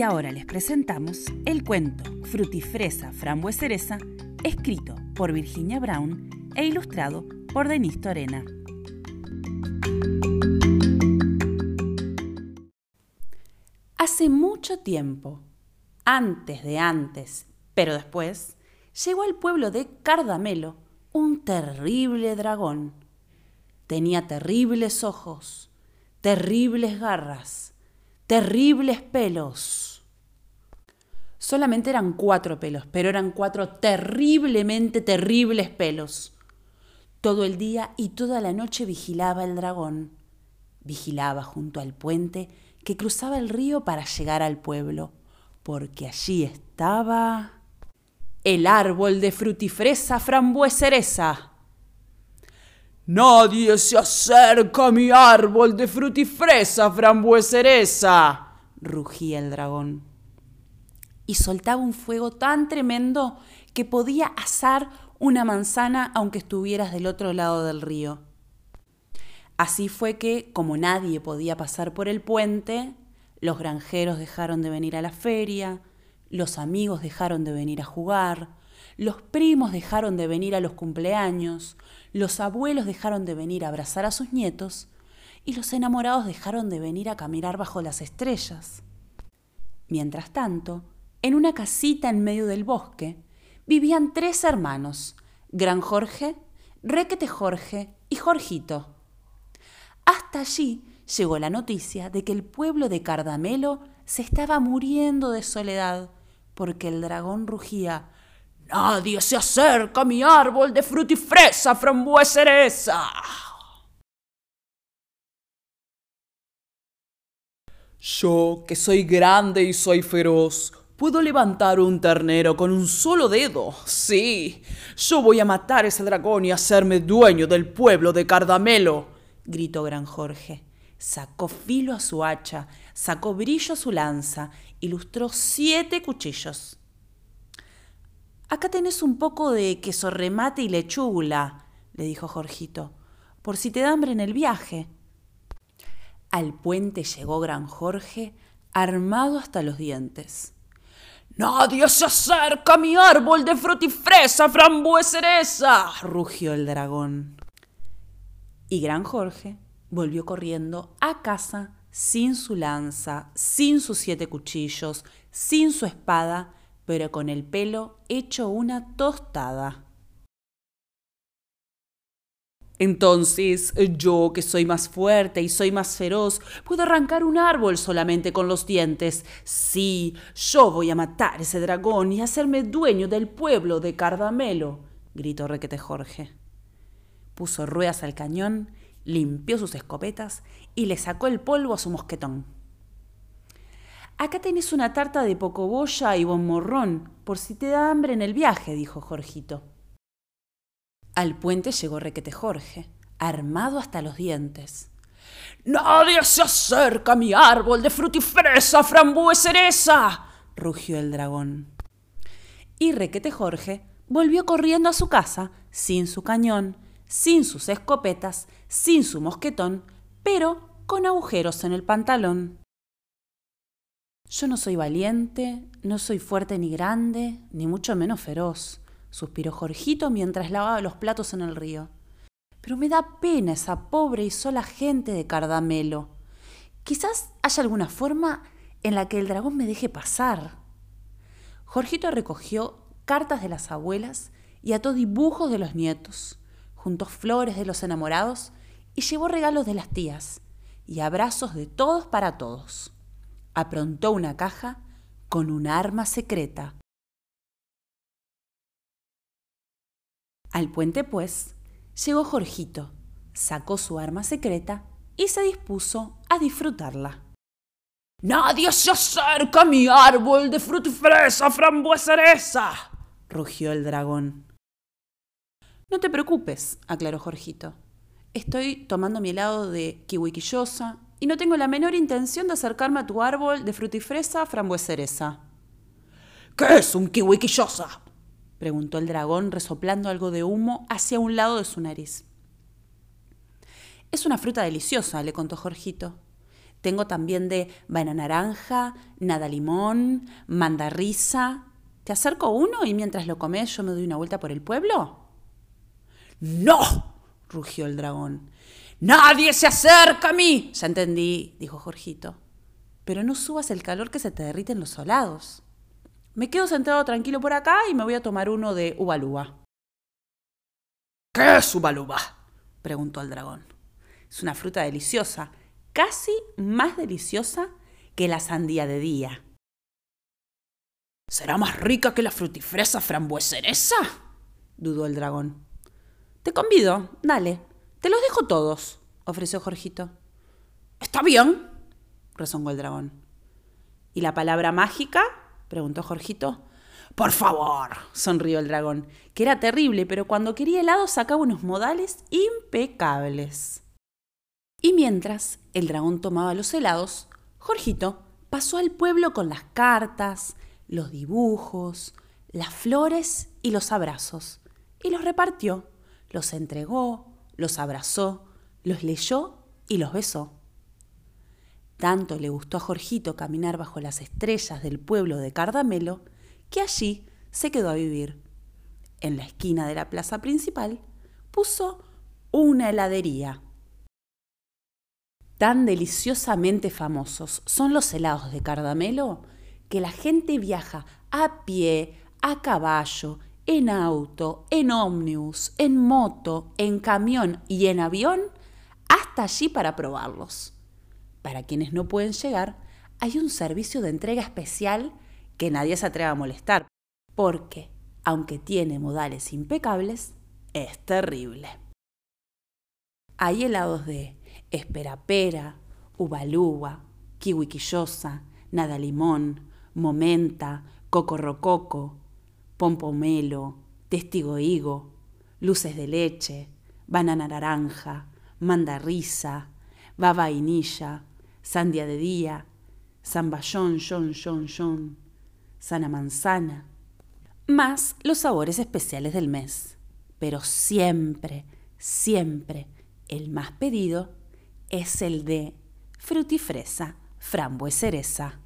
Y ahora les presentamos el cuento Frutifresa Frambuesereza, escrito por Virginia Brown e ilustrado por Denise Torena. Hace mucho tiempo, antes de antes, pero después, llegó al pueblo de Cardamelo un terrible dragón. Tenía terribles ojos, terribles garras, terribles pelos. Solamente eran cuatro pelos, pero eran cuatro terriblemente terribles pelos. Todo el día y toda la noche vigilaba el dragón. Vigilaba junto al puente que cruzaba el río para llegar al pueblo, porque allí estaba el árbol de frutifresa frambuesereza. Nadie se acerca a mi árbol de frutifresa frambuesereza, rugía el dragón. Y soltaba un fuego tan tremendo que podía asar una manzana aunque estuvieras del otro lado del río. Así fue que, como nadie podía pasar por el puente, los granjeros dejaron de venir a la feria, los amigos dejaron de venir a jugar, los primos dejaron de venir a los cumpleaños, los abuelos dejaron de venir a abrazar a sus nietos y los enamorados dejaron de venir a caminar bajo las estrellas. Mientras tanto, en una casita en medio del bosque, vivían tres hermanos, Gran Jorge, Requete Jorge y Jorgito. Hasta allí llegó la noticia de que el pueblo de Cardamelo se estaba muriendo de soledad, porque el dragón rugía Nadie se acerca a mi árbol de frutifresa, frambuesa cereza. Yo, que soy grande y soy feroz, puedo levantar un ternero con un solo dedo. Sí, yo voy a matar a ese dragón y hacerme dueño del pueblo de Cardamelo, gritó Gran Jorge. Sacó filo a su hacha, sacó brillo a su lanza, ilustró siete cuchillos. Acá tenés un poco de queso remate y lechuga, le dijo Jorgito, por si te da hambre en el viaje. Al puente llegó Gran Jorge, armado hasta los dientes. Nadie se acerca a mi árbol de frutifresa, frambuesa rugió el dragón. Y Gran Jorge volvió corriendo a casa sin su lanza, sin sus siete cuchillos, sin su espada, pero con el pelo hecho una tostada. Entonces, yo que soy más fuerte y soy más feroz, puedo arrancar un árbol solamente con los dientes. Sí, yo voy a matar ese dragón y hacerme dueño del pueblo de Cardamelo, gritó Requete Jorge. Puso ruedas al cañón, limpió sus escopetas y le sacó el polvo a su mosquetón. Acá tenés una tarta de pocoboya y morrón, por si te da hambre en el viaje, dijo Jorgito. Al puente llegó Requete Jorge, armado hasta los dientes. Nadie se acerca a mi árbol de frutifresa, frambuesa cereza, rugió el dragón. Y Requete Jorge volvió corriendo a su casa, sin su cañón, sin sus escopetas, sin su mosquetón, pero con agujeros en el pantalón. Yo no soy valiente, no soy fuerte ni grande, ni mucho menos feroz, suspiró Jorgito mientras lavaba los platos en el río. Pero me da pena esa pobre y sola gente de Cardamelo. Quizás haya alguna forma en la que el dragón me deje pasar. Jorgito recogió cartas de las abuelas y ató dibujos de los nietos, juntó flores de los enamorados y llevó regalos de las tías y abrazos de todos para todos aprontó una caja con un arma secreta. Al puente, pues, llegó Jorgito, sacó su arma secreta y se dispuso a disfrutarla. Nadie se acerca a mi árbol de frutifresa, frambuesa cereza, rugió el dragón. No te preocupes, aclaró Jorgito. Estoy tomando mi helado de kiwiquillosa y no tengo la menor intención de acercarme a tu árbol de frutifresa frambuesa ¿Qué es un kiwi quillosa? preguntó el dragón resoplando algo de humo hacia un lado de su nariz. Es una fruta deliciosa, le contó Jorgito. Tengo también de banana naranja, nada limón, mandarrisa. ¿Te acerco uno y mientras lo comes yo me doy una vuelta por el pueblo? ¡No! rugió el dragón. ¡Nadie se acerca a mí! Ya entendí, dijo Jorgito. Pero no subas el calor que se te derriten los solados. Me quedo sentado tranquilo por acá y me voy a tomar uno de ubalúa. ¿Qué es ubalúa? preguntó el dragón. Es una fruta deliciosa, casi más deliciosa que la sandía de día. ¿Será más rica que la frutifresa frambueseresa? dudó el dragón. Te convido, dale. Te los dejo todos, ofreció Jorgito. Está bien, rezongó el dragón. ¿Y la palabra mágica? preguntó Jorgito. Por favor, sonrió el dragón, que era terrible, pero cuando quería helado sacaba unos modales impecables. Y mientras el dragón tomaba los helados, Jorgito pasó al pueblo con las cartas, los dibujos, las flores y los abrazos, y los repartió, los entregó, los abrazó, los leyó y los besó. Tanto le gustó a Jorgito caminar bajo las estrellas del pueblo de Cardamelo, que allí se quedó a vivir. En la esquina de la plaza principal puso una heladería. Tan deliciosamente famosos son los helados de Cardamelo que la gente viaja a pie, a caballo, en auto, en ómnibus, en moto, en camión y en avión hasta allí para probarlos. Para quienes no pueden llegar, hay un servicio de entrega especial que nadie se atreva a molestar, porque, aunque tiene modales impecables, es terrible. Hay helados de esperapera, ubalúa, kiwiquillosa, nada limón, momenta, cocorrococo, pompomelo, testigo higo, luces de leche, banana naranja, mandarrisa, baba vainilla, sandia de día, zamballón, yon, yon, yon, sana manzana, más los sabores especiales del mes. Pero siempre, siempre el más pedido es el de frutifresa, frambuesa cereza.